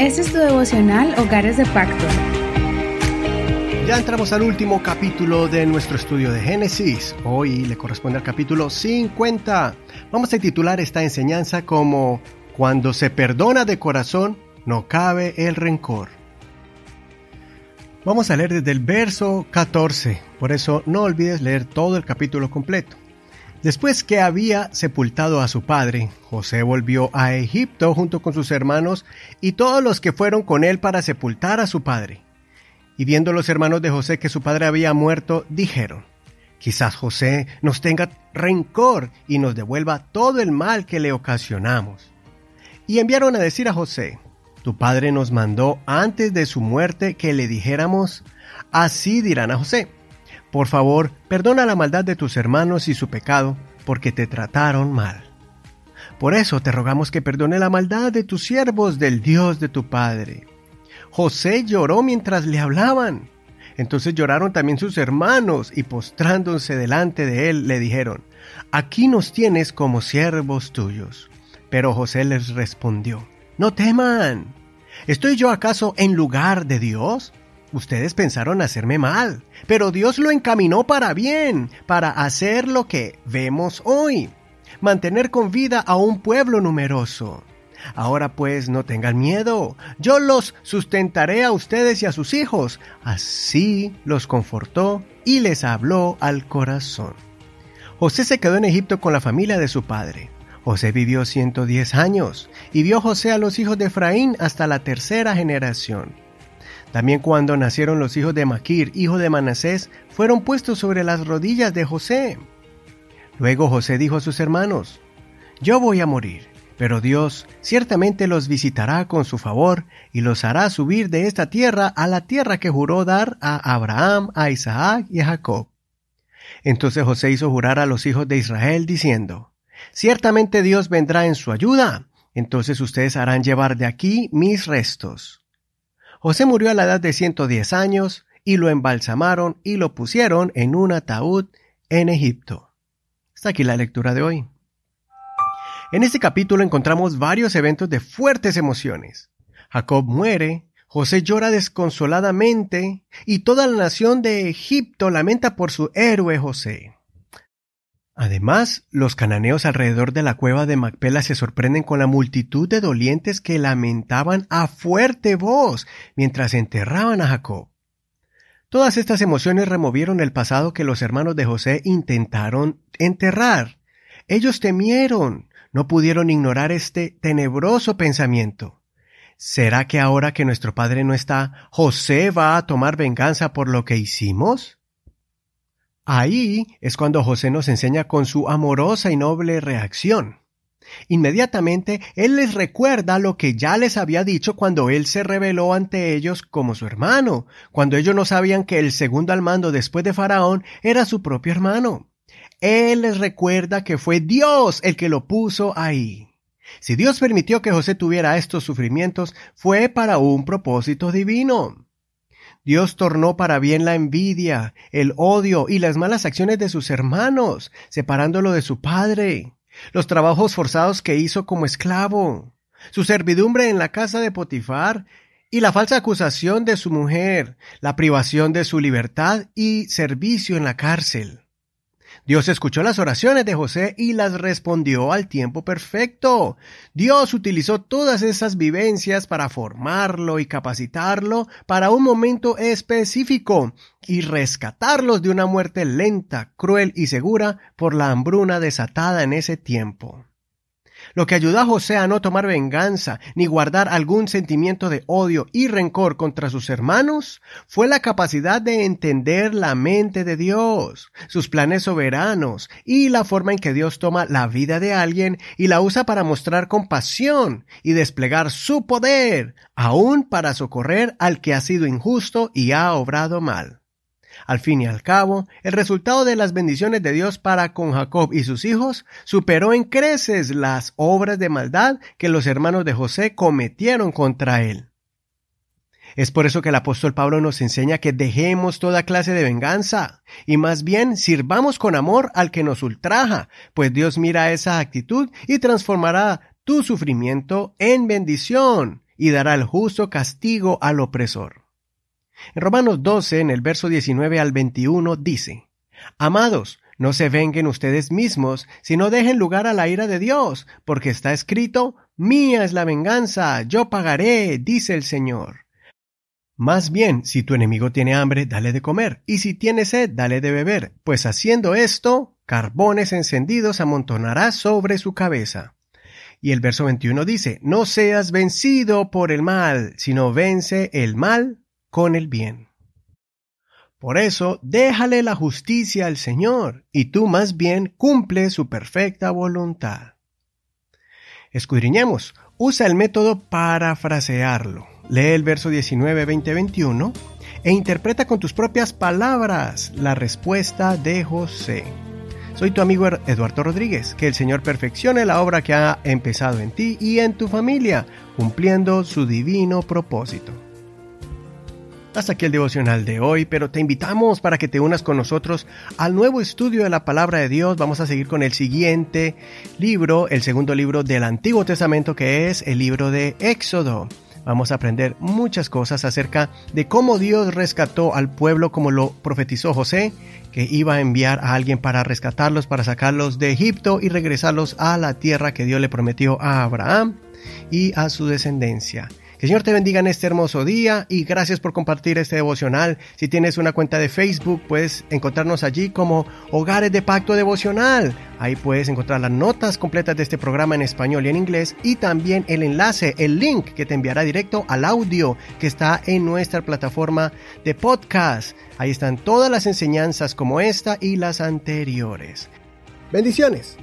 Este es tu devocional Hogares de Pacto. Ya entramos al último capítulo de nuestro estudio de Génesis. Hoy le corresponde al capítulo 50. Vamos a titular esta enseñanza como Cuando se perdona de corazón, no cabe el rencor. Vamos a leer desde el verso 14, por eso no olvides leer todo el capítulo completo. Después que había sepultado a su padre, José volvió a Egipto junto con sus hermanos y todos los que fueron con él para sepultar a su padre. Y viendo los hermanos de José que su padre había muerto, dijeron, quizás José nos tenga rencor y nos devuelva todo el mal que le ocasionamos. Y enviaron a decir a José, tu padre nos mandó antes de su muerte que le dijéramos, así dirán a José por favor, perdona la maldad de tus hermanos y su pecado, porque te trataron mal. Por eso te rogamos que perdone la maldad de tus siervos del Dios de tu Padre. José lloró mientras le hablaban. Entonces lloraron también sus hermanos y postrándose delante de él le dijeron, Aquí nos tienes como siervos tuyos. Pero José les respondió, No teman. ¿Estoy yo acaso en lugar de Dios? Ustedes pensaron hacerme mal, pero Dios lo encaminó para bien, para hacer lo que vemos hoy, mantener con vida a un pueblo numeroso. Ahora pues no tengan miedo, yo los sustentaré a ustedes y a sus hijos. Así los confortó y les habló al corazón. José se quedó en Egipto con la familia de su padre. José vivió 110 años y vio José a los hijos de Efraín hasta la tercera generación. También cuando nacieron los hijos de Maquir, hijo de Manasés, fueron puestos sobre las rodillas de José. Luego José dijo a sus hermanos, Yo voy a morir, pero Dios ciertamente los visitará con su favor y los hará subir de esta tierra a la tierra que juró dar a Abraham, a Isaac y a Jacob. Entonces José hizo jurar a los hijos de Israel diciendo, Ciertamente Dios vendrá en su ayuda, entonces ustedes harán llevar de aquí mis restos. José murió a la edad de 110 años y lo embalsamaron y lo pusieron en un ataúd en Egipto. Está aquí la lectura de hoy. En este capítulo encontramos varios eventos de fuertes emociones. Jacob muere, José llora desconsoladamente y toda la nación de Egipto lamenta por su héroe José. Además, los cananeos alrededor de la cueva de Macpela se sorprenden con la multitud de dolientes que lamentaban a fuerte voz mientras enterraban a Jacob. Todas estas emociones removieron el pasado que los hermanos de José intentaron enterrar. Ellos temieron, no pudieron ignorar este tenebroso pensamiento. ¿Será que ahora que nuestro padre no está, José va a tomar venganza por lo que hicimos? Ahí es cuando José nos enseña con su amorosa y noble reacción. Inmediatamente él les recuerda lo que ya les había dicho cuando él se reveló ante ellos como su hermano, cuando ellos no sabían que el segundo al mando después de Faraón era su propio hermano. Él les recuerda que fue Dios el que lo puso ahí. Si Dios permitió que José tuviera estos sufrimientos, fue para un propósito divino. Dios tornó para bien la envidia, el odio y las malas acciones de sus hermanos, separándolo de su padre, los trabajos forzados que hizo como esclavo, su servidumbre en la casa de Potifar y la falsa acusación de su mujer, la privación de su libertad y servicio en la cárcel. Dios escuchó las oraciones de José y las respondió al tiempo perfecto. Dios utilizó todas esas vivencias para formarlo y capacitarlo para un momento específico y rescatarlos de una muerte lenta, cruel y segura por la hambruna desatada en ese tiempo. Lo que ayudó a José a no tomar venganza ni guardar algún sentimiento de odio y rencor contra sus hermanos fue la capacidad de entender la mente de Dios, sus planes soberanos y la forma en que Dios toma la vida de alguien y la usa para mostrar compasión y desplegar su poder, aún para socorrer al que ha sido injusto y ha obrado mal. Al fin y al cabo, el resultado de las bendiciones de Dios para con Jacob y sus hijos superó en creces las obras de maldad que los hermanos de José cometieron contra él. Es por eso que el apóstol Pablo nos enseña que dejemos toda clase de venganza y más bien sirvamos con amor al que nos ultraja, pues Dios mira esa actitud y transformará tu sufrimiento en bendición y dará el justo castigo al opresor. En Romanos 12, en el verso 19 al 21, dice, Amados, no se venguen ustedes mismos, sino dejen lugar a la ira de Dios, porque está escrito, Mía es la venganza, yo pagaré, dice el Señor. Más bien, si tu enemigo tiene hambre, dale de comer, y si tiene sed, dale de beber, pues haciendo esto, carbones encendidos amontonará sobre su cabeza. Y el verso 21 dice, No seas vencido por el mal, sino vence el mal con el bien. Por eso, déjale la justicia al Señor, y tú más bien cumple su perfecta voluntad. Escudriñemos, usa el método parafrasearlo. Lee el verso 19, 20, 21 e interpreta con tus propias palabras la respuesta de José. Soy tu amigo Eduardo Rodríguez. Que el Señor perfeccione la obra que ha empezado en ti y en tu familia, cumpliendo su divino propósito. Hasta aquí el devocional de hoy, pero te invitamos para que te unas con nosotros al nuevo estudio de la palabra de Dios. Vamos a seguir con el siguiente libro, el segundo libro del Antiguo Testamento, que es el libro de Éxodo. Vamos a aprender muchas cosas acerca de cómo Dios rescató al pueblo como lo profetizó José, que iba a enviar a alguien para rescatarlos, para sacarlos de Egipto y regresarlos a la tierra que Dios le prometió a Abraham y a su descendencia. Que Señor te bendiga en este hermoso día y gracias por compartir este devocional. Si tienes una cuenta de Facebook, puedes encontrarnos allí como Hogares de Pacto Devocional. Ahí puedes encontrar las notas completas de este programa en español y en inglés y también el enlace, el link que te enviará directo al audio que está en nuestra plataforma de podcast. Ahí están todas las enseñanzas como esta y las anteriores. Bendiciones.